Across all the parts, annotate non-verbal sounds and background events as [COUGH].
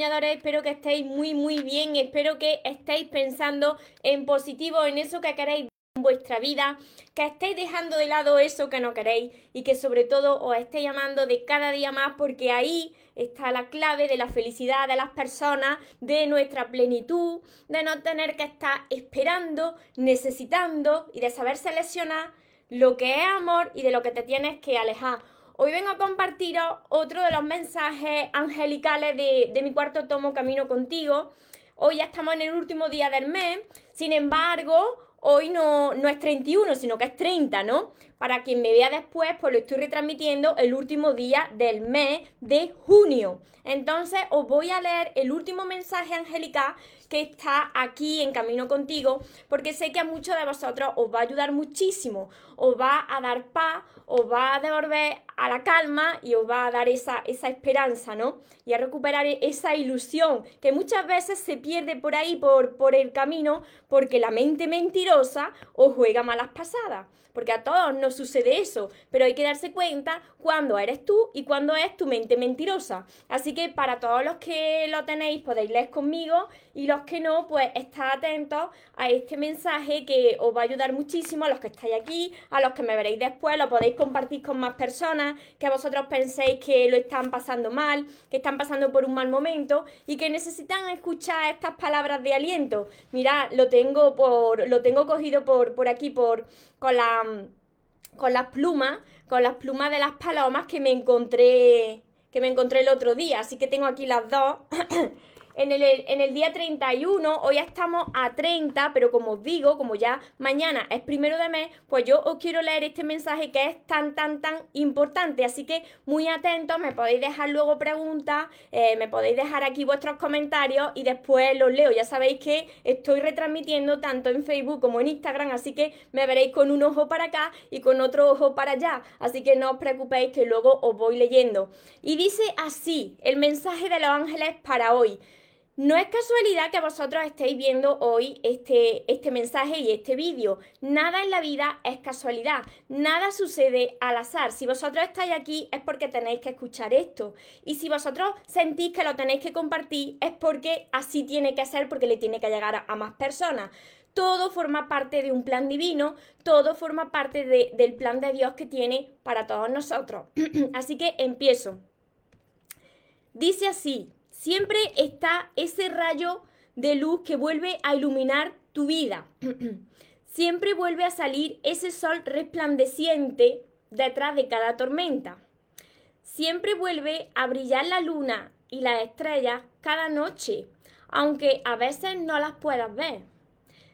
Espero que estéis muy muy bien, espero que estéis pensando en positivo, en eso que queréis en vuestra vida, que estéis dejando de lado eso que no queréis y que sobre todo os estéis amando de cada día más porque ahí está la clave de la felicidad de las personas, de nuestra plenitud, de no tener que estar esperando, necesitando y de saber seleccionar lo que es amor y de lo que te tienes que alejar. Hoy vengo a compartiros otro de los mensajes angelicales de, mi cuarto tomo Camino contigo. Hoy ya estamos en el último día del mes, sin embargo, hoy no, no es 31, sino que es 30, ¿no? Para quien me vea después, pues lo estoy retransmitiendo el último día del mes de junio. Entonces os voy a leer el último mensaje angelical que está aquí en Camino Contigo, porque sé que a muchos de vosotros os va a ayudar muchísimo, os va a dar paz, os va a devolver a la calma y os va a dar esa, esa esperanza, ¿no? Y a recuperar esa ilusión que muchas veces se pierde por ahí, por, por el camino, porque la mente mentirosa os juega malas pasadas porque a todos nos sucede eso, pero hay que darse cuenta cuándo eres tú y cuándo es tu mente mentirosa. Así que para todos los que lo tenéis, podéis leer conmigo y los que no, pues estad atentos a este mensaje que os va a ayudar muchísimo a los que estáis aquí, a los que me veréis después, lo podéis compartir con más personas, que vosotros penséis que lo están pasando mal, que están pasando por un mal momento y que necesitan escuchar estas palabras de aliento. Mirad, lo tengo por, lo tengo cogido por, por aquí, por, con la con las plumas, con las plumas de las palomas que me encontré que me encontré el otro día, así que tengo aquí las dos [COUGHS] en el, en el día 31, hoy estamos a 30, pero como os digo, como ya mañana es primero de mes, pues yo os quiero leer este mensaje que es tan, tan, tan importante. Así que muy atentos, me podéis dejar luego preguntas, eh, me podéis dejar aquí vuestros comentarios y después los leo. Ya sabéis que estoy retransmitiendo tanto en Facebook como en Instagram, así que me veréis con un ojo para acá y con otro ojo para allá. Así que no os preocupéis que luego os voy leyendo. Y dice así, el mensaje de los ángeles para hoy. No es casualidad que vosotros estéis viendo hoy este, este mensaje y este vídeo. Nada en la vida es casualidad. Nada sucede al azar. Si vosotros estáis aquí es porque tenéis que escuchar esto. Y si vosotros sentís que lo tenéis que compartir es porque así tiene que ser, porque le tiene que llegar a, más personas. Todo forma parte de un plan divino, todo forma parte del plan de Dios que tiene para todos nosotros. [CLEARS THROAT] así que empiezo. Dice así, siempre está ese rayo de luz que vuelve a iluminar tu vida. [CLEARS THROAT] siempre vuelve a salir ese sol resplandeciente detrás de cada tormenta. Siempre vuelve a brillar la luna y las estrellas cada noche, aunque a veces no las puedas ver.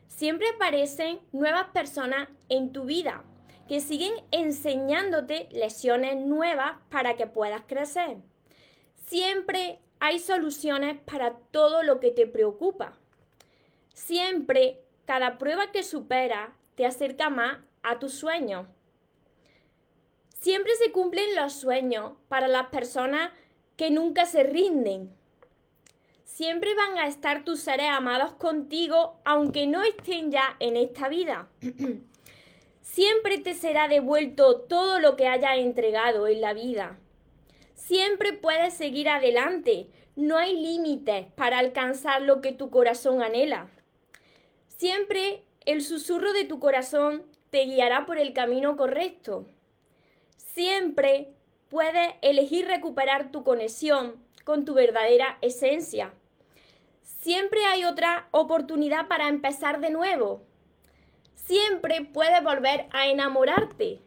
Siempre aparecen nuevas personas en tu vida que siguen enseñándote lecciones nuevas para que puedas crecer. Siempre hay soluciones para todo lo que te preocupa. Siempre, cada prueba que supera te acerca más a tus sueños. Siempre se cumplen los sueños para las personas que nunca se rinden. Siempre van a estar tus seres amados contigo aunque no estén ya en esta vida. [CLEARS THROAT] Siempre te será devuelto todo lo que hayas entregado en la vida. Siempre puedes seguir adelante. No hay límites para alcanzar lo que tu corazón anhela. Siempre el susurro de tu corazón te guiará por el camino correcto. Siempre puedes elegir recuperar tu conexión con tu verdadera esencia. Siempre hay otra oportunidad para empezar de nuevo. Siempre puedes volver a enamorarte.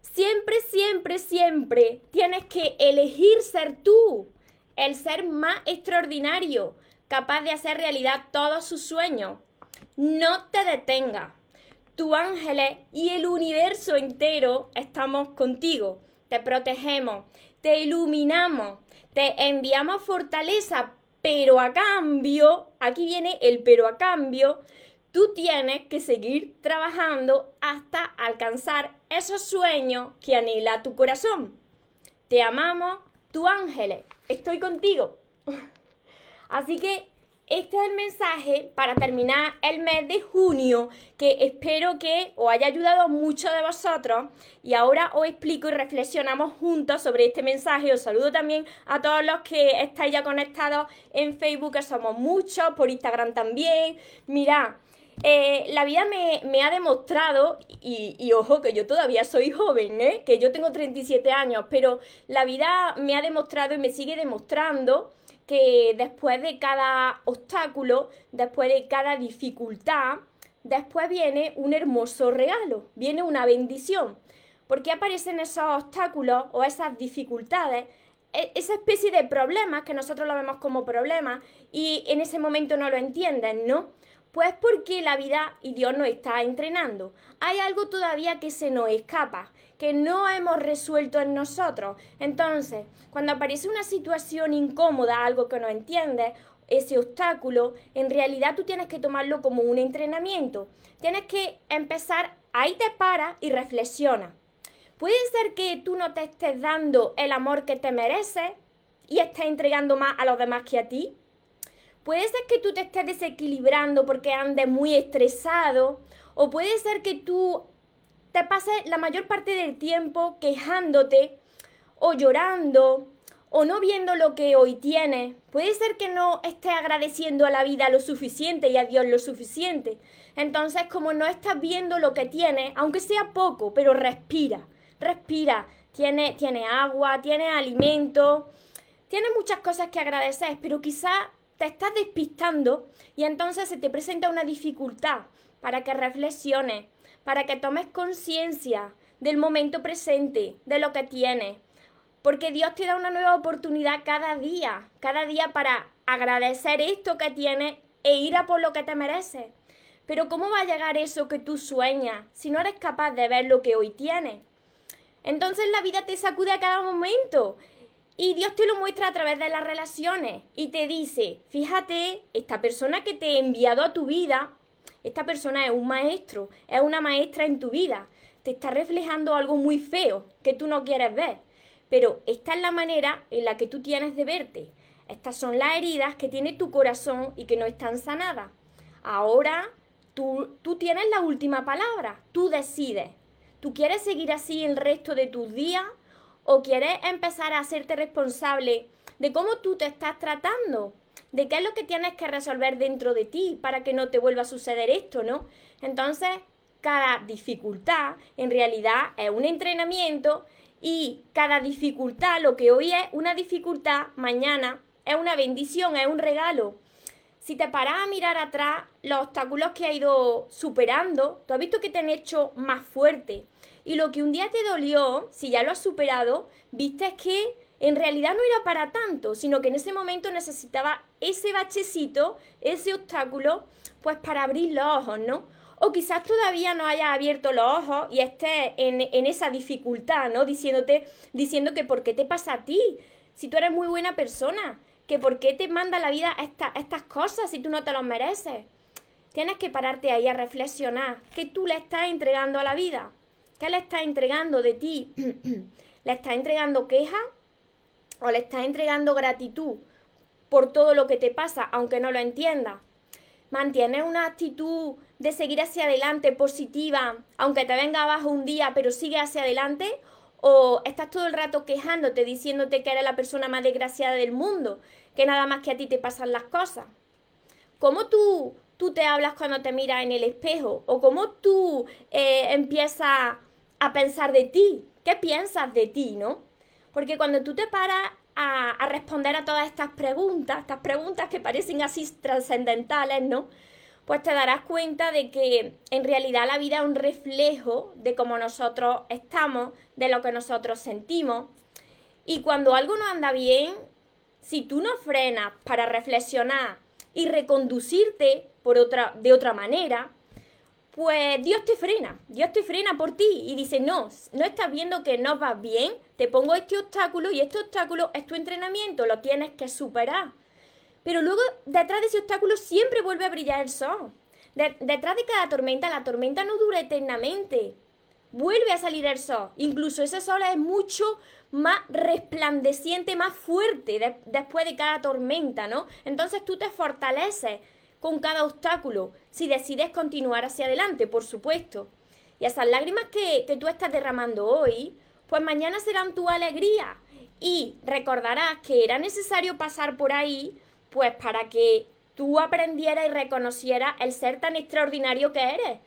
Siempre, siempre, siempre tienes que elegir ser tú, el ser más extraordinario, capaz de hacer realidad todos sus sueños. No te detengas. Tu ángeles y el universo entero estamos contigo. te protegemos, te iluminamos, te enviamos fortaleza, pero a cambio, aquí viene el pero a cambio, tú tienes que seguir trabajando hasta alcanzar esos sueños que anhela tu corazón. Te amamos, tu ángeles, estoy contigo. Así que este es el mensaje para terminar el mes de junio, que espero que os haya ayudado a muchos de vosotros. Y ahora os explico y reflexionamos juntos sobre este mensaje. Os saludo también a todos los que estáis ya conectados en Facebook, que somos muchos, por Instagram también. Mirad, eh, la vida me, ha demostrado, y, ojo que yo todavía soy joven, ¿eh? que yo tengo 37 años, pero la vida me ha demostrado y me sigue demostrando que después de cada obstáculo, después de cada dificultad, después viene un hermoso regalo, viene una bendición. Porque aparecen esos obstáculos o esas dificultades, esa especie de problemas que nosotros lo vemos como problemas y en ese momento no lo entienden, ¿no? Pues porque la vida y Dios nos está entrenando. Hay algo todavía que se nos escapa, que no hemos resuelto en nosotros. Entonces, cuando aparece una situación incómoda, algo que no entiendes, ese obstáculo, en realidad tú tienes que tomarlo como un entrenamiento. Tienes que empezar, ahí te para y reflexiona. Puede ser que tú no te estés dando el amor que te mereces y estés entregando más a los demás que a ti. Puede ser que tú te estés desequilibrando porque andes muy estresado o puede ser que tú te pases la mayor parte del tiempo quejándote o llorando o no viendo lo que hoy tienes. Puede ser que no estés agradeciendo a la vida lo suficiente y a Dios lo suficiente. Entonces, como no estás viendo lo que tienes, aunque sea poco, pero respira, respira. Tiene, tiene agua, tiene alimento, tiene muchas cosas que agradecer, pero quizá te estás despistando y entonces se te presenta una dificultad para que reflexiones, para que tomes conciencia del momento presente, de lo que tienes, porque Dios te da una nueva oportunidad cada día, cada día para agradecer esto que tienes e ir a por lo que te mereces. Pero ¿cómo va a llegar eso que tú sueñas si no eres capaz de ver lo que hoy tienes? Entonces la vida te sacude a cada momento y Dios te lo muestra a través de las relaciones y te dice, fíjate, esta persona que te he enviado a tu vida, esta persona es un maestro, es una maestra en tu vida, te está reflejando algo muy feo que tú no quieres ver. Pero esta es la manera en la que tú tienes de verte. Estas son las heridas que tiene tu corazón y que no están sanadas. Ahora tú, tú tienes la última palabra, tú decides. ¿Tú quieres seguir así el resto de tus días o quieres empezar a hacerte responsable de cómo tú te estás tratando? de qué es lo que tienes que resolver dentro de ti para que no te vuelva a suceder esto, ¿no? Entonces, cada dificultad en realidad es un entrenamiento y cada dificultad, lo que hoy es una dificultad, mañana es una bendición, es un regalo. Si te paras a mirar atrás los obstáculos que has ido superando, tú has visto que te han hecho más fuerte. Y lo que un día te dolió, si ya lo has superado, viste que en realidad no era para tanto, sino que en ese momento necesitaba ese bachecito, ese obstáculo, pues para abrir los ojos, ¿no? O quizás todavía no hayas abierto los ojos y estés en, esa dificultad, ¿no? Diciéndote, diciendo que por qué te pasa a ti, si tú eres muy buena persona, que por qué te manda la vida estas cosas si tú no te los mereces. Tienes que pararte ahí a reflexionar. ¿Qué tú le estás entregando a la vida? ¿Qué le estás entregando de ti? [CLEARS THROAT] ¿Le estás entregando queja? ¿O le estás entregando gratitud por todo lo que te pasa, aunque no lo entiendas? ¿Mantienes una actitud de seguir hacia adelante positiva, aunque te venga abajo un día, pero sigue hacia adelante? ¿O estás todo el rato quejándote, diciéndote que eres la persona más desgraciada del mundo, que nada más que a ti te pasan las cosas? ¿Cómo tú, tú te hablas cuando te miras en el espejo? ¿O cómo tú eh, empiezas a pensar de ti? ¿Qué piensas de ti, no? Porque cuando tú te paras a, a responder a todas estas preguntas, estas preguntas que parecen así trascendentales, ¿no? Pues te darás cuenta de que en realidad la vida es un reflejo de cómo nosotros estamos, de lo que nosotros sentimos. Y cuando algo no anda bien, si tú no frenas para reflexionar y reconducirte por otra, de otra manera, pues Dios te frena, Dios te frena por ti y dice, no, no estás viendo que no vas bien, te pongo este obstáculo y este obstáculo es tu entrenamiento, lo tienes que superar. Pero luego detrás de ese obstáculo siempre vuelve a brillar el sol. detrás de cada tormenta, la tormenta no dura eternamente. Vuelve a salir el sol. Incluso ese sol es mucho más resplandeciente, más fuerte después de cada tormenta, ¿no? Entonces tú te fortaleces con cada obstáculo si decides continuar hacia adelante, por supuesto. Y esas lágrimas que, que tú estás derramando hoy, pues mañana serán tu alegría. Y recordarás que era necesario pasar por ahí, pues para que tú aprendieras y reconocieras el ser tan extraordinario que eres.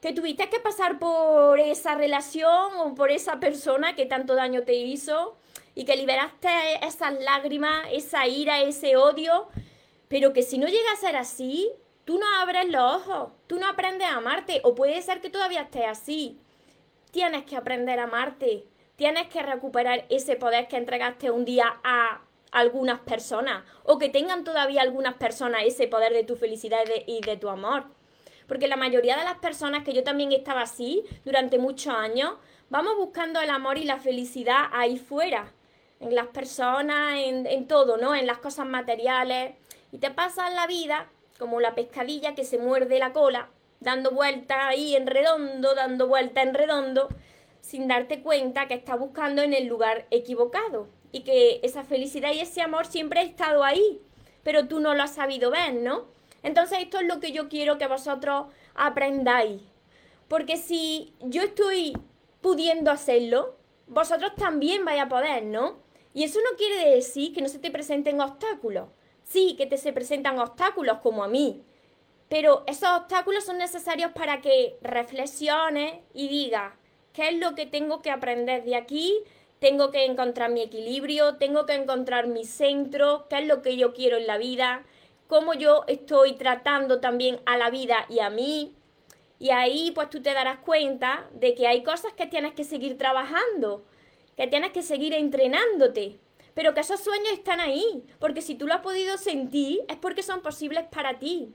Que tuviste que pasar por esa relación o por esa persona que tanto daño te hizo y que liberaste esas lágrimas, esa ira, ese odio, pero que si no llega a ser así, tú no abres los ojos, tú no aprendes a amarte, o puede ser que todavía estés así. Tienes que aprender a amarte, tienes que recuperar ese poder que entregaste un día a algunas personas, o que tengan todavía algunas personas ese poder de tu felicidad y de, tu amor. Porque la mayoría de las personas, que yo también estaba así durante muchos años, vamos buscando el amor y la felicidad ahí fuera, en las personas, en, en todo, ¿no? En las cosas materiales. Y te pasas la vida como la pescadilla que se muerde la cola, dando vuelta ahí en redondo, dando vuelta en redondo, sin darte cuenta que estás buscando en el lugar equivocado y que esa felicidad y ese amor siempre ha estado ahí, pero tú no lo has sabido ver, ¿no? Entonces esto es lo que yo quiero que vosotros aprendáis. Porque si yo estoy pudiendo hacerlo, vosotros también vais a poder, ¿no? Y eso no quiere decir que no se te presenten obstáculos. Sí, que te se presentan obstáculos como a mí, pero esos obstáculos son necesarios para que reflexiones y digas, ¿qué es lo que tengo que aprender de aquí? Tengo que encontrar mi equilibrio, tengo que encontrar mi centro, qué es lo que yo quiero en la vida, cómo yo estoy tratando también a la vida y a mí. Y ahí pues tú te darás cuenta de que hay cosas que tienes que seguir trabajando, que tienes que seguir entrenándote pero que esos sueños están ahí, porque si tú lo has podido sentir es porque son posibles para ti.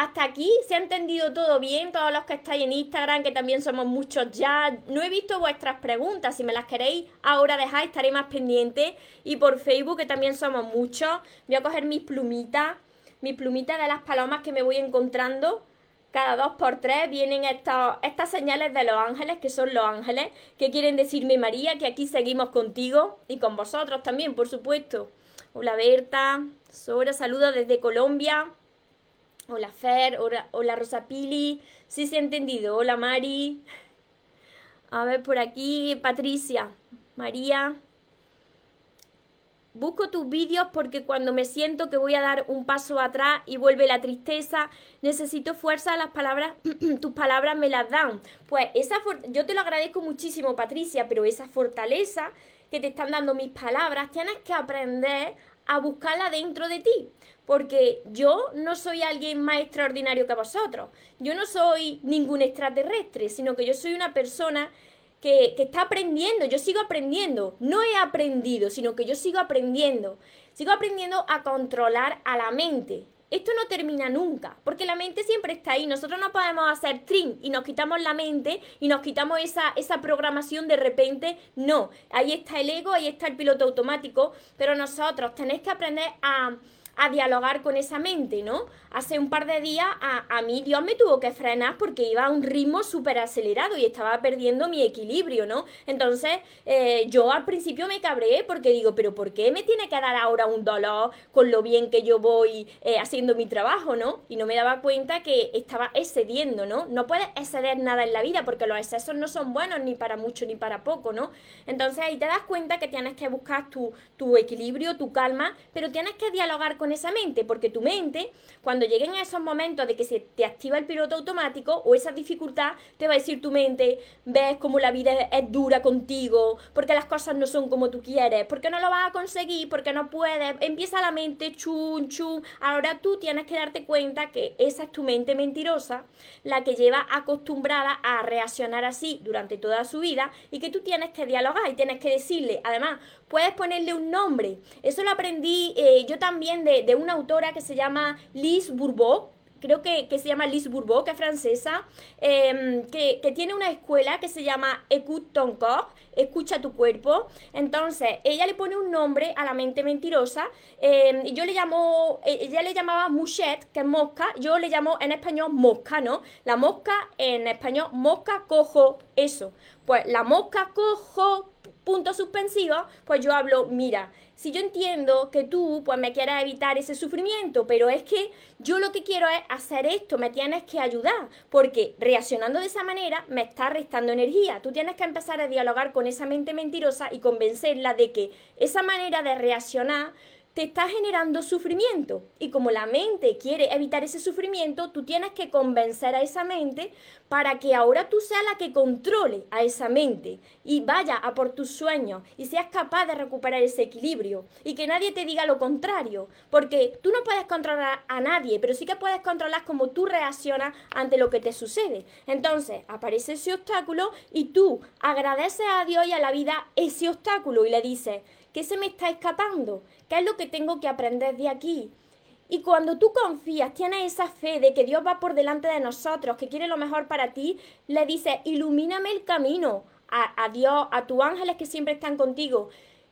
Hasta aquí se ha entendido todo bien, todos los que estáis en Instagram, que también somos muchos ya. No he visto vuestras preguntas, si me las queréis ahora dejar, estaré más pendiente. Y por Facebook, que también somos muchos, voy a coger mis plumitas, mis plumitas de las palomas que me voy encontrando cada dos por tres vienen estas, estas señales de los ángeles, que son los ángeles, que quieren decirme, María, que aquí seguimos contigo y con vosotros también, por supuesto. Hola Berta, Sora, saludos desde Colombia. Hola Fer, hola, Rosa Pili, sí se ha entendido. Hola Mari. A ver por aquí, Patricia, María, Busco tus vídeos porque cuando me siento que voy a dar un paso atrás y vuelve la tristeza, necesito fuerza, las palabras, [CLEARS THROAT] tus palabras me las dan. Pues esa yo te lo agradezco muchísimo, Patricia, pero esa fortaleza que te están dando mis palabras, tienes que aprender a buscarla dentro de ti. Porque yo no soy alguien más extraordinario que vosotros. Yo no soy ningún extraterrestre, sino que yo soy una persona que, está aprendiendo, yo sigo aprendiendo, no he aprendido, sino que yo sigo aprendiendo, sigo aprendiendo a controlar a la mente. Esto no termina nunca, porque la mente siempre está ahí. Nosotros no podemos hacer trim y nos quitamos la mente y nos quitamos esa, esa programación de repente. No, ahí está el ego, ahí está el piloto automático, pero nosotros tenéis que aprender a, a dialogar con esa mente, ¿no? Hace un par de días a, mí Dios me tuvo que frenar porque iba a un ritmo súper acelerado y estaba perdiendo mi equilibrio, ¿no? Entonces eh, yo al principio me cabré porque digo, pero ¿por qué me tiene que dar ahora un dolor con lo bien que yo voy eh, haciendo mi trabajo, ¿no? Y no me daba cuenta que estaba excediendo, ¿no? No puedes exceder nada en la vida porque los excesos no son buenos ni para mucho ni para poco, ¿no? Entonces ahí te das cuenta que tienes que buscar tu, tu equilibrio, tu calma, pero tienes que dialogar con esa mente, porque tu mente, cuando lleguen esos momentos de que se te activa el piloto automático o esa dificultad, te va a decir tu mente, ves cómo la vida es, dura contigo, porque las cosas no son como tú quieres, porque no lo vas a conseguir, porque no puedes, empieza la mente chun chun, ahora tú tienes que darte cuenta que esa es tu mente mentirosa, la que lleva acostumbrada a reaccionar así durante toda su vida y que tú tienes que dialogar y tienes que decirle, además, puedes ponerle un nombre. Eso lo aprendí eh, yo también una autora que se llama Liz Bourbeau. creo que, se llama Lise Bourbeau, que es francesa, em, que, tiene una escuela que se llama Écoute ton corps, escucha tu cuerpo. Entonces, ella le pone un nombre a la mente mentirosa. Y yo le llamo, e, ella le llamaba mouchette, que es mosca. Yo le llamo en español mosca, ¿no? La mosca en español, mosca, cojo, eso. Pues la mosca, cojo, punto suspensivo, pues yo hablo, mira, si yo entiendo que tú pues me quieres evitar ese sufrimiento, pero es que yo lo que quiero es hacer esto, me tienes que ayudar, porque reaccionando de esa manera me está restando energía. Tú tienes que empezar a dialogar con esa mente mentirosa y convencerla de que esa manera de reaccionar te está generando sufrimiento. Y como la mente quiere evitar ese sufrimiento, tú tienes que convencer a esa mente para que ahora tú seas la que controle a esa mente y vaya a por tus sueños y seas capaz de recuperar ese equilibrio y que nadie te diga lo contrario, porque tú no puedes controlar a nadie, pero sí que puedes controlar cómo tú reaccionas ante lo que te sucede. Entonces aparece ese obstáculo y tú agradeces a Dios y a la vida ese obstáculo y le dices, ¿qué se me está escapando? ¿Qué es lo que tengo que aprender de aquí? Y cuando tú confías, tienes esa fe de que Dios va por delante de nosotros, que quiere lo mejor para ti, le dices, ilumíname el camino a, a Dios, a tus ángeles que siempre están contigo.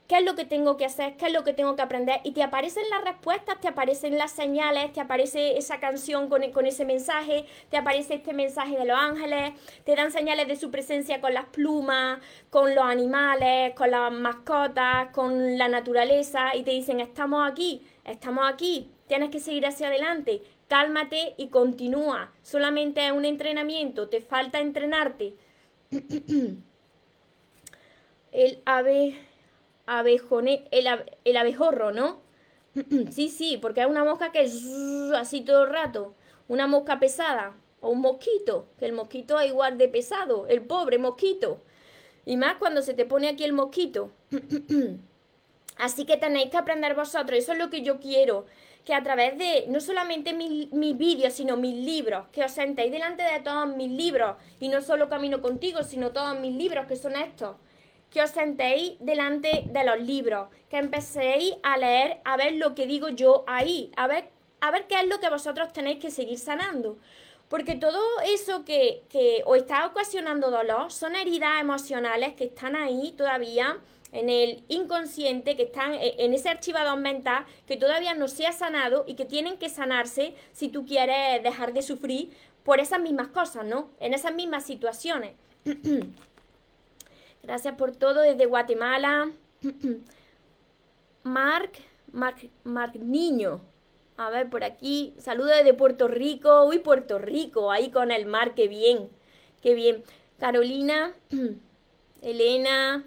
¿Qué es lo que tengo que hacer? ¿Qué es lo que tengo que aprender? Y te aparecen las respuestas, te aparecen las señales, te aparece esa canción con, con, ese mensaje, te aparece este mensaje de los ángeles, te dan señales de su presencia con las plumas, con los animales, con las mascotas, con la naturaleza y te dicen, estamos aquí, estamos aquí, tienes que seguir hacia adelante, cálmate y continúa. Solamente es un entrenamiento, te falta entrenarte. [CLEARS THROAT] el ave, abejone, el, el abejorro, ¿no? [CLEARS THROAT] sí, sí, porque es una mosca que es así todo el rato. Una mosca pesada. O un mosquito, que el mosquito es igual de pesado, el pobre mosquito. Y más cuando se te pone aquí el mosquito. [CLEARS THROAT] Así que tenéis que aprender vosotros, eso es lo que yo quiero, que a través de no solamente mis, vídeos, sino mis libros, que os sentéis delante de todos mis libros, y no solo Camino Contigo, sino todos mis libros, que son estos, que os sentéis delante de los libros, que empecéis a leer, a ver lo que digo yo ahí, a ver, a ver qué es lo que vosotros tenéis que seguir sanando. Porque todo eso que, que os está ocasionando dolor son heridas emocionales que están ahí todavía en el inconsciente, que están e, en ese archivador mental que todavía no se ha sanado y que tienen que sanarse si tú quieres dejar de sufrir por esas mismas cosas, ¿no? En esas mismas situaciones. [CLEARS THROAT] Gracias por todo desde Guatemala. [CLEARS THROAT] Marc, Marc, Marc Niño. A ver, por aquí. Saludos desde Puerto Rico. Uy, Puerto Rico, ahí con el mar, qué bien. Qué bien. Carolina, [CLEARS THROAT] Elena,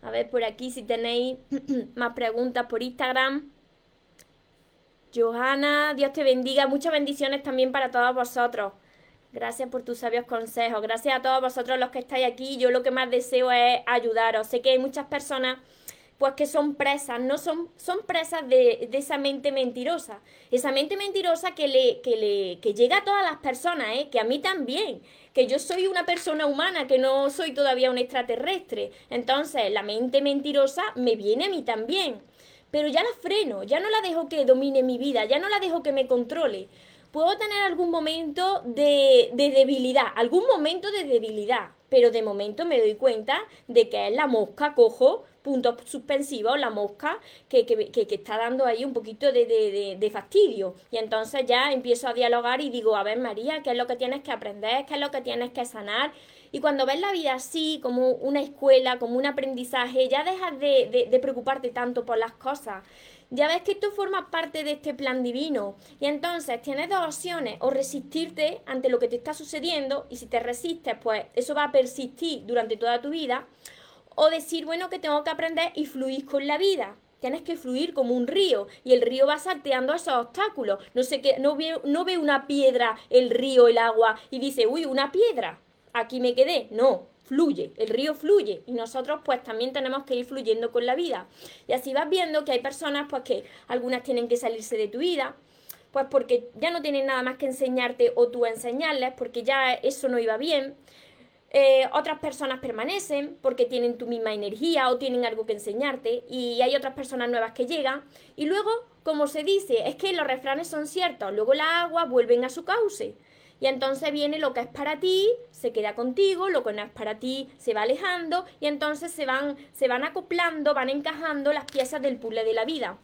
a ver por aquí si tenéis [CLEARS THROAT] más preguntas por Instagram. Johanna, Dios te bendiga. Muchas bendiciones también para todos vosotros. Gracias por tus sabios consejos. Gracias a todos vosotros los que estáis aquí. Yo lo que más deseo es ayudaros. Sé que hay muchas personas pues que son presas, no son, son presas de, esa mente mentirosa. Esa mente mentirosa que le, que le que llega a todas las personas, ¿eh? que a mí también que yo soy una persona humana, que no soy todavía un extraterrestre. Entonces, la mente mentirosa me viene a mí también. Pero ya la freno, ya no la dejo que domine mi vida, ya no la dejo que me controle. Puedo tener algún momento de, de debilidad, algún momento de debilidad, pero de momento me doy cuenta de que es la mosca cojo puntos suspensivos, la mosca que, está dando ahí un poquito de, fastidio. Y entonces ya empiezo a dialogar y digo, a ver María, ¿qué es lo que tienes que aprender? ¿Qué es lo que tienes que sanar? Y cuando ves la vida así, como una escuela, como un aprendizaje, ya dejas de, preocuparte tanto por las cosas. Ya ves que tú formas parte de este plan divino. Y entonces tienes dos opciones, o resistirte ante lo que te está sucediendo, y si te resistes, pues eso va a persistir durante toda tu vida, o decir, bueno, que tengo que aprender y fluir con la vida. Tienes que fluir como un río y el río va salteando esos obstáculos. No sé qué, no ve, no ve una piedra, el río, el agua y dice, uy, una piedra, aquí me quedé. No, fluye, el río fluye y nosotros pues también tenemos que ir fluyendo con la vida. Y así vas viendo que hay personas pues que algunas tienen que salirse de tu vida, pues porque ya no tienen nada más que enseñarte o tú enseñarles, porque ya eso no iba bien. Eh, otras personas permanecen porque tienen tu misma energía o tienen algo que enseñarte y hay otras personas nuevas que llegan y luego, como se dice, es que los refranes son ciertos, luego las aguas vuelven a su cauce. Y entonces viene lo que es para ti, se queda contigo, lo que no es para ti se va alejando y entonces se van, se van acoplando, van encajando las piezas del puzzle de la vida.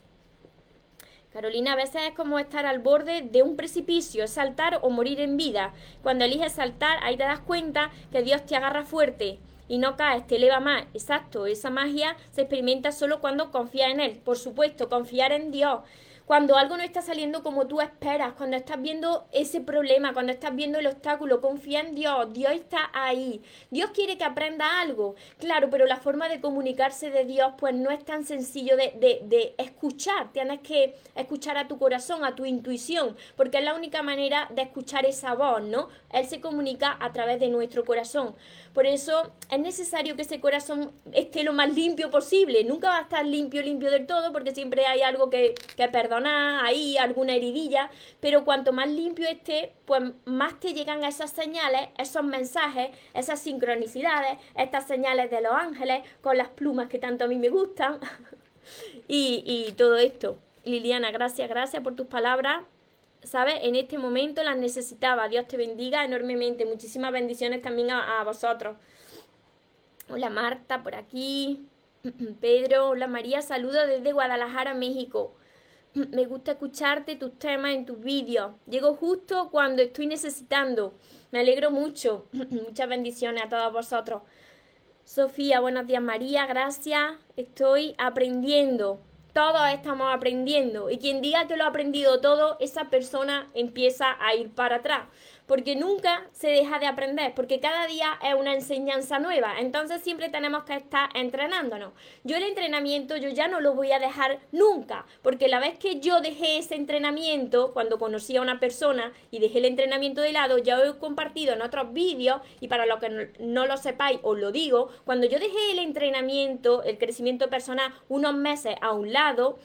Carolina, a veces es como estar al borde de un precipicio, saltar o morir en vida. Cuando eliges saltar, ahí te das cuenta que Dios te agarra fuerte y no caes, te eleva más. Exacto, esa magia se experimenta solo cuando confías en Él. Por supuesto, confiar en Dios cuando algo no está saliendo como tú esperas, cuando estás viendo ese problema, cuando estás viendo el obstáculo, confía en Dios, Dios está ahí. Dios quiere que aprenda algo, claro, pero la forma de comunicarse de Dios pues no es tan sencillo de, de, de escuchar, tienes que escuchar a tu corazón, a tu intuición, porque es la única manera de escuchar esa voz, ¿no? Él se comunica a través de nuestro corazón. Por eso es necesario que ese corazón esté lo más limpio posible. Nunca va a estar limpio, limpio del todo, porque siempre hay algo que, que perdonar, ahí alguna heridilla, pero cuanto más limpio esté, pues más te llegan esas señales, esos mensajes, esas sincronicidades, estas señales de los ángeles con las plumas que tanto a mí me gustan [LAUGHS] y, todo esto. Liliana, gracias, gracias por tus palabras. ¿sabes? En este momento las necesitaba. Dios te bendiga enormemente. Muchísimas bendiciones también a, vosotros. Hola Marta, por aquí. [CLEARS THROAT] Pedro, hola María, saludo desde Guadalajara, México. [CLEARS THROAT] Me gusta escucharte tus temas en tus vídeos. Llego justo cuando estoy necesitando. Me alegro mucho. [CLEARS THROAT] Muchas bendiciones a todos vosotros. Sofía, buenos días María, gracias. Estoy aprendiendo todos estamos aprendiendo. Y quien diga que lo ha aprendido todo, esa persona empieza a ir para atrás porque nunca se deja de aprender, porque cada día es una enseñanza nueva, entonces siempre tenemos que estar entrenándonos. Yo el entrenamiento yo ya no lo voy a dejar nunca, porque la vez que yo dejé ese entrenamiento, cuando conocí a una persona y dejé el entrenamiento de lado, ya he compartido en otros vídeos, y para los que no lo sepáis, os lo digo, cuando yo dejé el entrenamiento, el crecimiento personal, unos meses a un lado,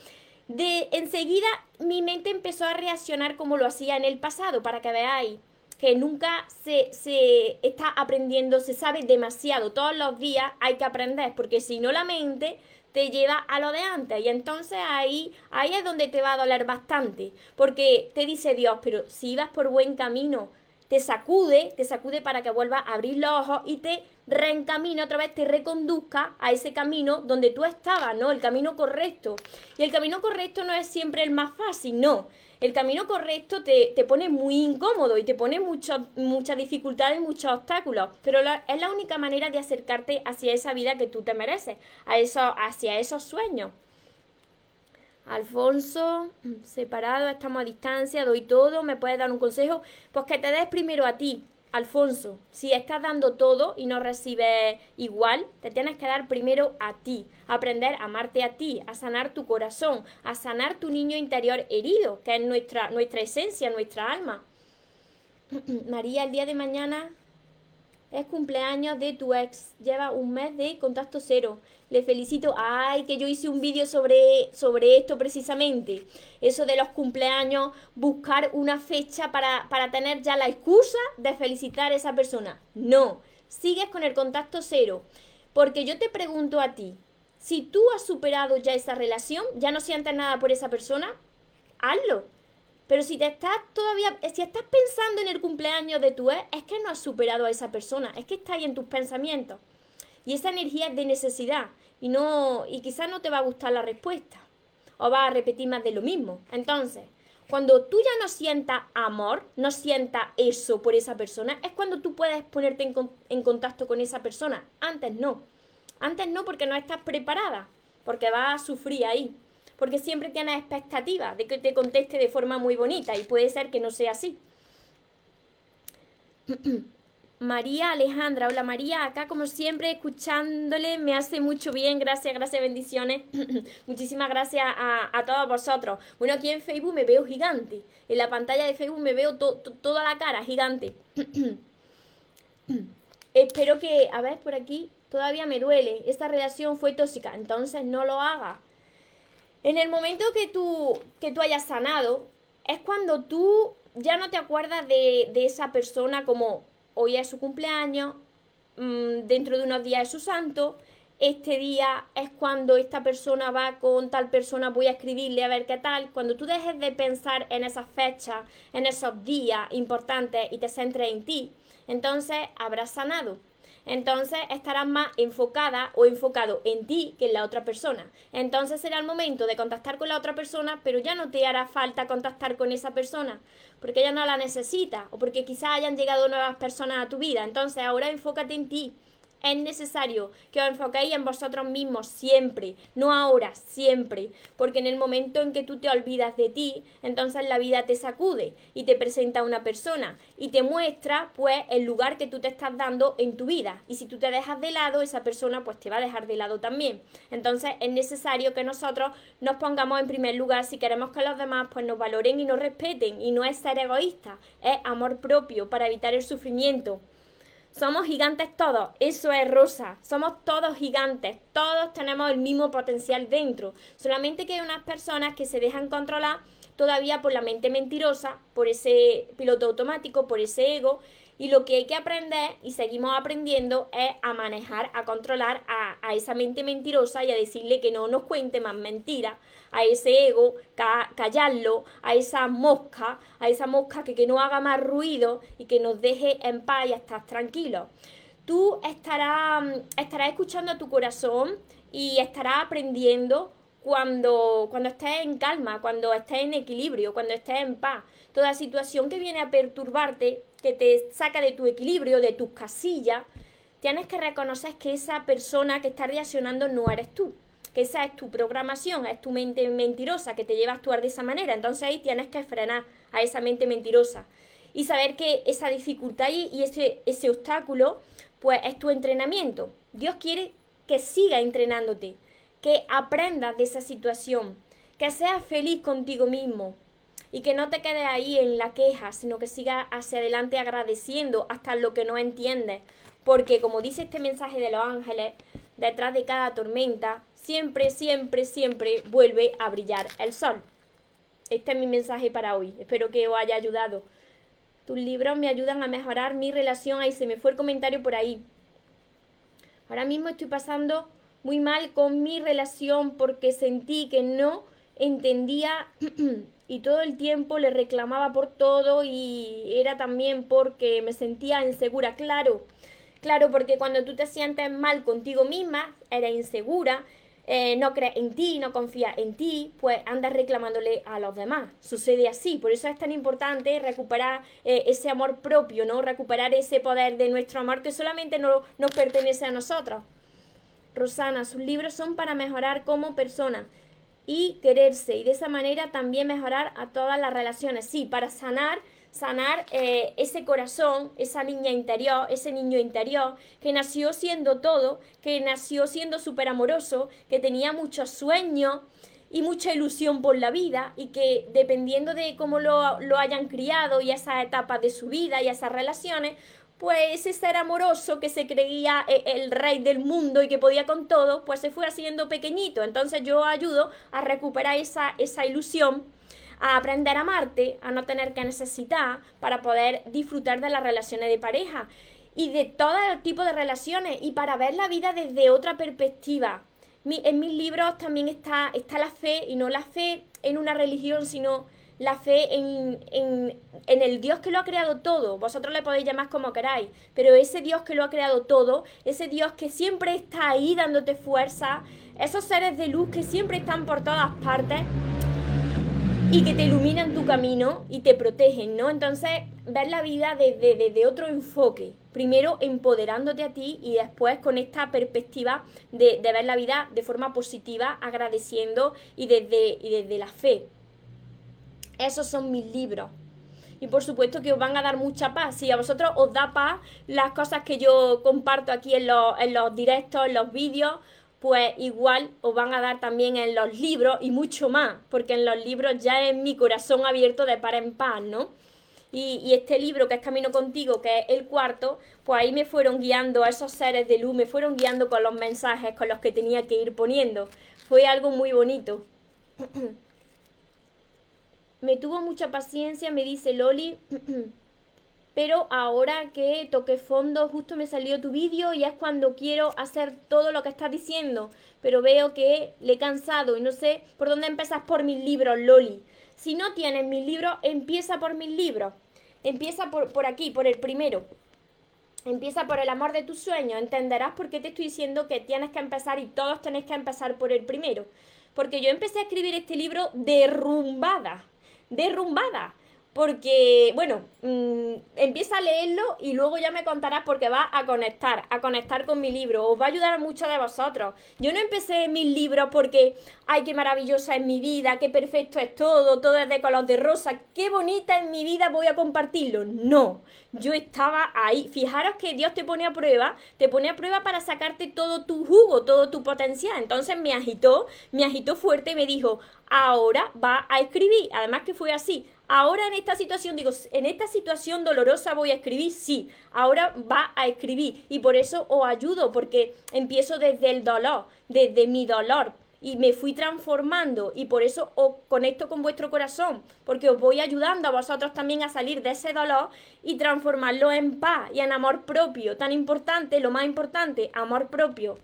de enseguida mi mente empezó a reaccionar como lo hacía en el pasado, para que veáis que nunca se, se, está aprendiendo, se sabe demasiado. Todos los días hay que aprender, porque si no la mente te lleva a lo de antes. Y entonces ahí, ahí es donde te va a doler bastante, porque te dice Dios, pero si ibas por buen camino, te sacude, te sacude para que vuelvas a abrir los ojos y te reencamina otra vez, te reconduzca a ese camino donde tú estabas, ¿no? El camino correcto. Y el camino correcto no es siempre el más fácil, no el camino correcto te, te pone muy incómodo y te pone mucho, muchas dificultades, muchos obstáculos, pero es la única manera de acercarte hacia esa vida que tú te mereces, hacia esos sueños. Alfonso, separado, estamos a distancia, doy todo, me puedes dar un consejo, pues que te des primero a ti, Alfonso, si estás dando todo y no recibes igual, te tienes que dar primero a ti, aprender a amarte a ti, a sanar tu corazón, a sanar tu niño interior herido, que es nuestra, nuestra esencia, nuestra alma. [CLEARS THROAT] María, el día de mañana es cumpleaños de tu ex, lleva un mes de contacto cero. Le felicito. Ay, que yo hice un vídeo sobre, sobre esto precisamente. Eso de los cumpleaños, buscar una fecha para, para tener ya la excusa de felicitar a esa persona. No, sigues con el contacto cero. Porque yo te pregunto a ti, si tú has superado ya esa relación, ya no sientes nada por esa persona, hazlo. Pero si te estás todavía, si estás pensando en el cumpleaños de tu ex, es que no has superado a esa persona, es que está ahí en tus pensamientos. Y esa energía es de necesidad y no y quizás no te va a gustar la respuesta o vas a repetir más de lo mismo. Entonces, cuando tú ya no sientas amor, no sientas eso por esa persona, es cuando tú puedes ponerte en, en contacto con esa persona. Antes no. Antes no porque no estás preparada, porque vas a sufrir ahí porque siempre tienes expectativas de que te conteste de forma muy bonita y puede ser que no sea así. [CLEARS THROAT] María Alejandra, hola María, acá como siempre escuchándole, me hace mucho bien, gracias, gracias, bendiciones. [CLEARS THROAT] Muchísimas gracias a, todos vosotros. Bueno, aquí en Facebook me veo gigante, en la pantalla de Facebook me veo toda la cara gigante. [CLEARS THROAT] Espero que, a ver, por aquí todavía me duele, esta relación fue tóxica, entonces no lo haga. En el momento que tú, que tú hayas sanado, es cuando tú ya no te acuerdas de, esa persona como hoy es su cumpleaños, mm, dentro de unos días es su santo, este día es cuando esta persona va con tal persona, voy a escribirle a ver qué tal. Cuando tú dejes de pensar en esas fechas, en esos días importantes y te centres en ti, entonces habrás sanado entonces estarás más enfocada o enfocado en ti que en la otra persona. Entonces será el momento de contactar con la otra persona, pero ya no te hará falta contactar con esa persona, porque ella no la necesita o porque quizás hayan llegado nuevas personas a tu vida. Entonces ahora enfócate en ti es necesario que os enfoquéis en vosotros mismos siempre, no ahora, siempre, porque en el momento en que tú te olvidas de ti, entonces la vida te sacude y te presenta una persona y te muestra pues el lugar que tú te estás dando en tu vida y si tú te dejas de lado, esa persona pues te va a dejar de lado también. Entonces es necesario que nosotros nos pongamos en primer lugar si queremos que los demás pues nos valoren y nos respeten y no es ser egoísta, es amor propio para evitar el sufrimiento. Somos gigantes todos, eso es Rosa, somos todos gigantes, todos tenemos el mismo potencial dentro, solamente que hay unas personas que se dejan controlar todavía por la mente mentirosa, por ese piloto automático, por ese ego y lo que hay que aprender, y seguimos aprendiendo, es a manejar, a controlar a, esa mente mentirosa y a decirle que no nos cuente más mentiras, a ese ego, callarlo, a esa mosca, a esa mosca que, que no haga más ruido y que nos deje en paz y estar tranquilos. Tú estarás, estarás escuchando a tu corazón y estarás aprendiendo cuando, cuando estés en calma, cuando estés en equilibrio, cuando estés en paz. Toda situación que viene a perturbarte, que te saca de tu equilibrio, de tus casillas, tienes que reconocer que esa persona que está reaccionando no eres tú. Que esa es tu programación, es tu mente mentirosa que te lleva a actuar de esa manera. Entonces ahí tienes que frenar a esa mente mentirosa. Y saber que esa dificultad y ese, ese obstáculo, pues es tu entrenamiento. Dios quiere que siga entrenándote que aprendas de esa situación, que seas feliz contigo mismo y que no te quedes ahí en la queja, sino que sigas hacia adelante agradeciendo hasta lo que no entiendes. Porque como dice este mensaje de los ángeles, detrás de cada tormenta, siempre, siempre, siempre vuelve a brillar el sol. Este es mi mensaje para hoy. Espero que os haya ayudado. Tus libros me ayudan a mejorar mi relación. Ahí se me fue el comentario por ahí. Ahora mismo estoy pasando muy mal con mi relación porque sentí que no entendía [CLEARS THROAT] y todo el tiempo le reclamaba por todo y era también porque me sentía insegura, claro, claro, porque cuando tú te sientes mal contigo misma, eres insegura, eh, no crees en ti, no confías en ti, pues andas reclamándole a los demás. Sucede así, por eso es tan importante recuperar eh, ese amor propio, ¿no? Recuperar ese poder de nuestro amor que solamente no, nos pertenece a nosotros. Rosana, sus libros son para mejorar como persona y quererse y de esa manera también mejorar a todas las relaciones. Sí, para sanar, sanar eh, ese corazón, esa niña interior, ese niño interior que nació siendo todo, que nació siendo súper amoroso, que tenía muchos sueños y mucha ilusión por la vida y que dependiendo de cómo lo, lo hayan criado y esas etapas de su vida y esas relaciones, pues ese ser amoroso que se creía eh, el rey del mundo y que podía con todo, pues se fue haciendo pequeñito. Entonces yo ayudo a recuperar esa, esa ilusión, a aprender a amarte, a no tener que necesitar para poder disfrutar de las relaciones de pareja y de todo tipo de relaciones y para ver la vida desde otra perspectiva. en mis libros también está, está la fe y no la fe en una religión, sino la fe en, en, en, el Dios que lo ha creado todo. Vosotros le podéis llamar como queráis, pero ese Dios que lo ha creado todo, ese Dios que siempre está ahí dándote fuerza, esos seres de luz que siempre están por todas partes y que te iluminan tu camino y te protegen, ¿no? Entonces, ver la vida desde, otro enfoque. Primero empoderándote a ti y después con esta perspectiva de, de ver la vida de forma positiva, agradeciendo y desde, y desde la fe. Esos son mis libros. Y por supuesto que os van a dar mucha paz. Si a vosotros os da paz las cosas que yo comparto aquí en los, en los directos, en los vídeos, pues igual os van a dar también en los libros y mucho más, porque en los libros ya es mi corazón abierto de par en par, ¿no? Y, y, este libro que es Camino Contigo, que es el cuarto, pues ahí me fueron guiando a esos seres de luz, me fueron guiando con los mensajes con los que tenía que ir poniendo. Fue algo muy bonito. [CLEARS THROAT] Me tuvo mucha paciencia, me dice Loli. [CLEARS THROAT] pero ahora que toqué fondo, justo me salió tu vídeo y es cuando quiero hacer todo lo que estás diciendo, pero veo que le he cansado y no sé por dónde empezar por mis libros, Loli. Si no tienes mis libros, empieza por mis libros. Empieza por, por aquí, por el primero. Empieza por el amor de tus sueños. Entenderás por qué te estoy diciendo que tienes que empezar y todos tenéis que empezar por el primero. Porque yo empecé a escribir este libro derrumbada. Derrumbada porque, bueno, mm, empieza a leerlo y luego ya me contarás porque va a conectar, a conectar con mi libro. Os va a ayudar a muchos de vosotros. Yo no empecé mis libros porque, ay, qué maravillosa es mi vida, qué perfecto es todo, todo es de color de rosa, qué bonita es mi vida, voy a compartirlo. No, yo estaba ahí. Fijaros que Dios te pone a prueba, te pone a prueba para sacarte todo tu jugo, todo tu potencial. Entonces me agitó, me agitó fuerte y me dijo, ahora va a escribir. Además que fue así Ahora en esta situación, digo, en esta situación dolorosa voy a escribir, sí, ahora va a escribir y por eso os ayudo, porque empiezo desde el dolor, desde mi dolor y me fui transformando y por eso os conecto con vuestro corazón, porque os voy ayudando a vosotros también a salir de ese dolor y transformarlo en paz y en amor propio, tan importante, lo más importante, amor propio.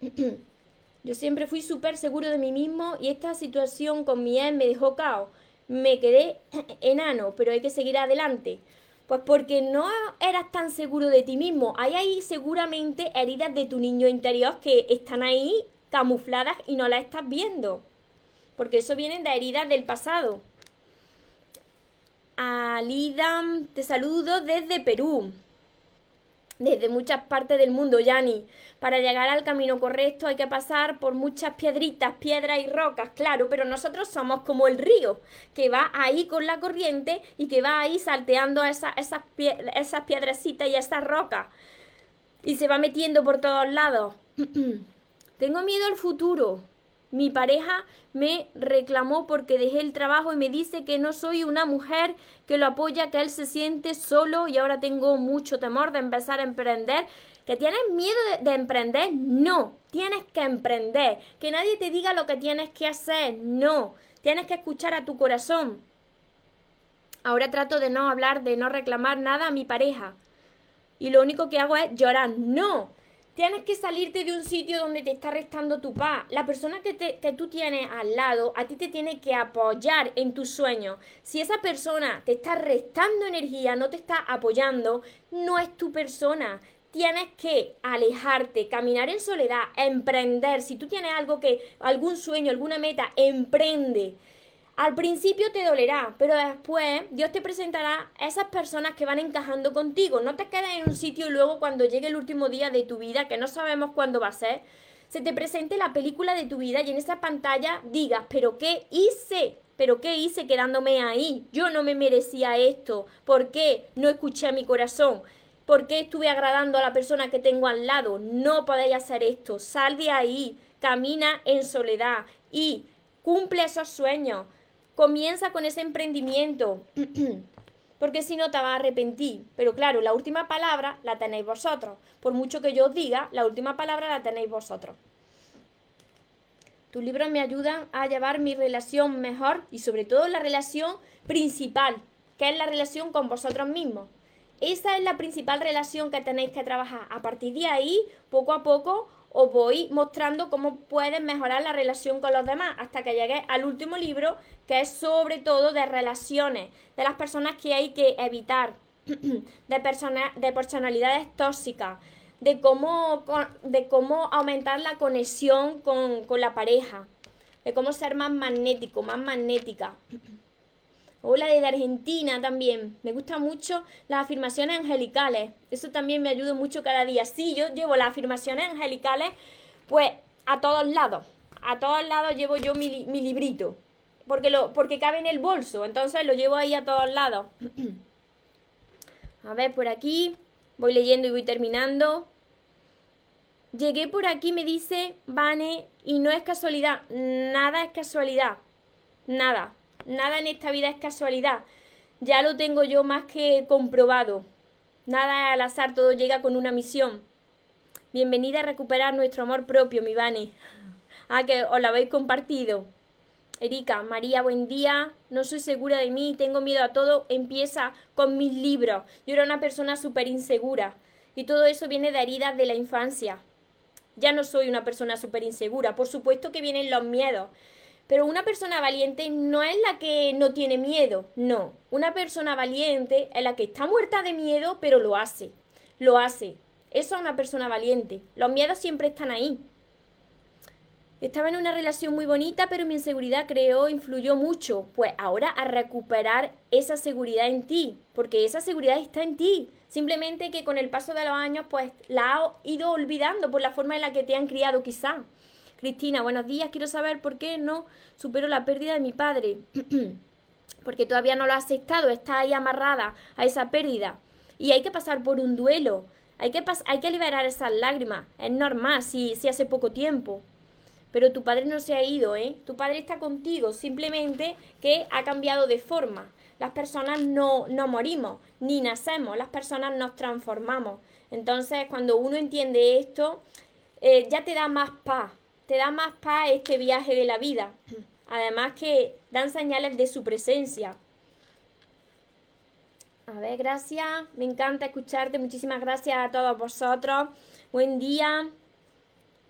[CLEARS THROAT] Yo siempre fui súper seguro de mí mismo y esta situación con mi ex me dejó caos. Me quedé [CLEARS THROAT] enano, pero hay que seguir adelante. Pues porque no eras tan seguro de ti mismo. Hay ahí seguramente heridas de tu niño interior que están ahí camufladas y no las estás viendo. Porque eso viene de heridas del pasado. Alida, te saludo desde Perú desde muchas partes del mundo, Yani. Para llegar al camino correcto hay que pasar por muchas piedritas, piedras y rocas, claro, pero nosotros somos como el río, que va ahí con la corriente y que va ahí salteando esas, esas, esas piedrecitas y esas rocas. Y se va metiendo por todos lados. [CLEARS THROAT] Tengo miedo al futuro. Mi pareja me reclamó porque dejé el trabajo y me dice que no soy una mujer que lo apoya, que él se siente solo y ahora tengo mucho temor de empezar a emprender. ¿Que tienes miedo de, emprender? No, tienes que emprender. Que nadie te diga lo que tienes que hacer. No, tienes que escuchar a tu corazón. Ahora trato de no hablar, de no reclamar nada a mi pareja. Y lo único que hago es llorar. No, Tienes que salirte de un sitio donde te está restando tu paz. La persona que, te, tú tienes al lado, a ti te tiene que apoyar en tus sueños. Si esa persona te está restando energía, no te está apoyando, no es tu persona. Tienes que alejarte, caminar en soledad, emprender. Si tú tienes algo que, algún sueño, alguna meta, emprende. Al principio te dolerá, pero después Dios te presentará a esas personas que van encajando contigo. No te quedes en un sitio y luego cuando llegue el último día de tu vida, que no sabemos cuándo va a ser, se te presente la película de tu vida y en esa pantalla digas, pero ¿qué hice? ¿Pero qué hice quedándome ahí? Yo no me merecía esto. ¿Por qué no escuché a mi corazón? ¿Por qué estuve agradando a la persona que tengo al lado? No podéis hacer esto. Sal de ahí, camina en soledad y cumple esos sueños Comienza con ese emprendimiento, [CLEARS THROAT] porque si no te vas a arrepentir. Pero claro, la última palabra la tenéis vosotros. Por mucho que yo os diga, la última palabra la tenéis vosotros. Tus libros me ayudan a llevar mi relación mejor y sobre todo la relación principal, que es la relación con vosotros mismos. Esa es la principal relación que tenéis que trabajar. A partir de ahí, poco a poco, os voy mostrando cómo puedes mejorar la relación con los demás hasta que llegué al último libro que es sobre todo de relaciones, de las personas que hay que evitar, [CLEARS THROAT] de, persona, de personalidades tóxicas, de cómo, de cómo aumentar la conexión con, con la pareja, de cómo ser más magnético, más magnética. [CLEARS THROAT] Hola desde Argentina también. Me gustan mucho las afirmaciones angelicales. Eso también me ayuda mucho cada día. Sí, yo llevo las afirmaciones angelicales, pues a todos lados. A todos lados llevo yo mi, librito. Porque, lo, porque cabe en el bolso. Entonces lo llevo ahí a todos lados. [CLEARS THROAT] a ver, por aquí. Voy leyendo y voy terminando. Llegué por aquí, me dice Vane, y no es casualidad. Nada es casualidad. Nada. Nada en esta vida es casualidad. Ya lo tengo yo más que comprobado. Nada al azar, todo llega con una misión. Bienvenida a recuperar nuestro amor propio, mi Vane. Ah, que os lo habéis compartido. Erika, María, buen día. No soy segura de mí, tengo miedo a todo. Empieza con mis libros. Yo era una persona súper insegura. Y todo eso viene de heridas de la infancia. Ya no soy una persona súper insegura. Por supuesto que vienen los miedos. Pero una persona valiente no es la que no tiene miedo. No. Una persona valiente es la que está muerta de miedo, pero lo hace. Lo hace. Eso es una persona valiente. Los miedos siempre están ahí. Estaba en una relación muy bonita, pero mi inseguridad creo influyó mucho. Pues ahora a recuperar esa seguridad en ti, porque esa seguridad está en ti. Simplemente que con el paso de los años, pues la has ido olvidando por la forma en la que te han criado quizá. Cristina, buenos días. Quiero saber por qué no supero la pérdida de mi padre. [CLEARS THROAT] porque todavía no lo has aceptado, está ahí amarrada a esa pérdida. Y hay que pasar por un duelo. Hay que, hay que liberar esas lágrimas. Es normal si, si hace poco tiempo pero tu padre no se ha ido, ¿eh? Tu padre está contigo, simplemente que ha cambiado de forma. Las personas no, no morimos, ni nacemos, las personas nos transformamos. Entonces, cuando uno entiende esto, eh, ya te da más paz, te da más paz este viaje de la vida. Además que dan señales de su presencia. A ver, gracias. Me encanta escucharte. Muchísimas gracias a todos vosotros. Buen día.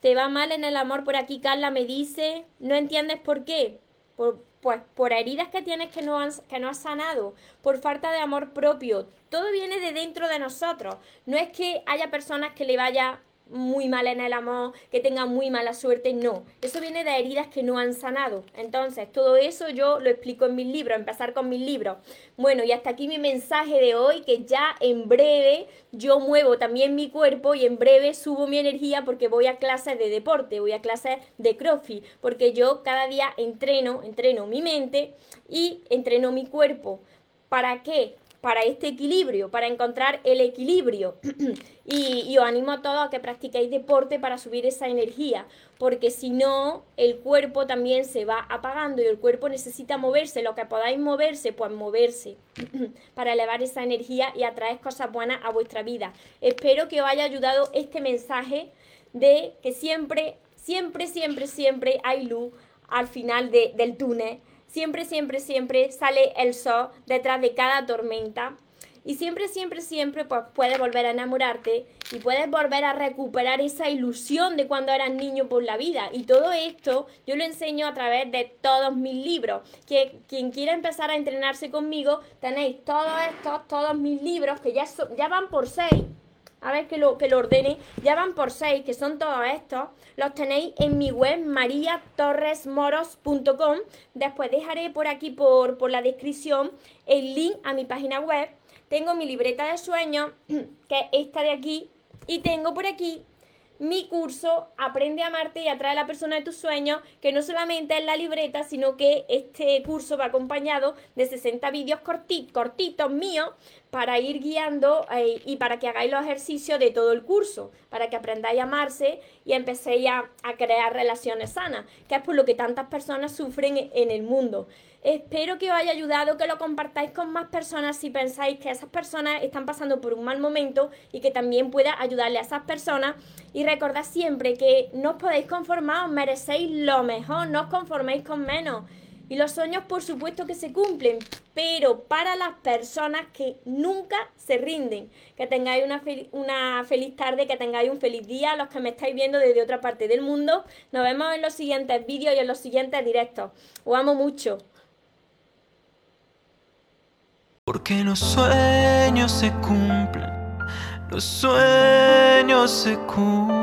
Te va mal en el amor por aquí, Carla me dice. No entiendes por qué. Pues por heridas que tienes que no, que no has sanado, por falta de amor propio. Todo viene de dentro de nosotros. No es que haya personas que le vaya muy mal en el amor, que tengan muy mala suerte, no. Eso viene de heridas que no han sanado. Entonces, todo eso yo lo explico en mis libros, empezar con mis libros. Bueno, y hasta aquí mi mensaje de hoy, que ya en breve yo muevo también mi cuerpo y en breve subo mi energía porque voy a clases de deporte, voy a clases de crossfit, porque yo cada día entreno, entreno mi mente y entreno mi cuerpo. ¿Para qué? Para este equilibrio, para encontrar el equilibrio. [CLEARS THROAT] y, os animo a todos a que practiquéis deporte para subir esa energía, porque si no, el cuerpo también se va apagando y el cuerpo necesita moverse. Lo que podáis moverse, pues moverse, [CLEARS THROAT] para elevar esa energía y atraer cosas buenas a vuestra vida. Espero que os haya ayudado este mensaje de que siempre, siempre, siempre, siempre hay luz al final del túnel Siempre, siempre, siempre sale el sol detrás de cada tormenta. Y siempre, siempre, siempre pues, puedes volver a enamorarte y puedes volver a recuperar esa ilusión de cuando eras niño por la vida. Y todo esto yo lo enseño a través de todos mis libros. Que quien quiera empezar a entrenarse conmigo, tenéis todos estos, todos mis libros que ya, ya van por seis a ver que lo, que lo ordene. Ya van por seis, que son todos estos. Los tenéis en mi web mariatorresmoros.com. Después dejaré por aquí, por, por la descripción, el link a mi página web. Tengo mi libreta de sueños, [CLEARS THROAT] que es esta de aquí. Y tengo por aquí mi curso Aprende a amarte y atrae a la persona de tus sueños, que no solamente es la libreta, sino que este curso va acompañado de 60 vídeos cortitos, cortitos míos para ir guiando eh, y para que hagáis los ejercicios de todo el curso, para que aprendáis a amarse y empecéis a, a crear relaciones sanas, que es por lo que tantas personas sufren en el mundo. Espero que os haya ayudado, que lo compartáis con más personas si pensáis que esas personas están pasando por un mal momento y que también pueda ayudarle a esas personas. Y recordad siempre que no os podéis conformar, os merecéis lo mejor, no os conforméis con menos. Y los sueños, por supuesto, que se cumplen, pero para las personas que nunca se rinden. Que tengáis una, una feliz tarde, que tengáis un feliz día. Los que me estáis viendo desde otra parte del mundo, nos vemos en los siguientes vídeos y en los siguientes directos. Os amo mucho. Porque los sueños se cumplen, los sueños se cumplen.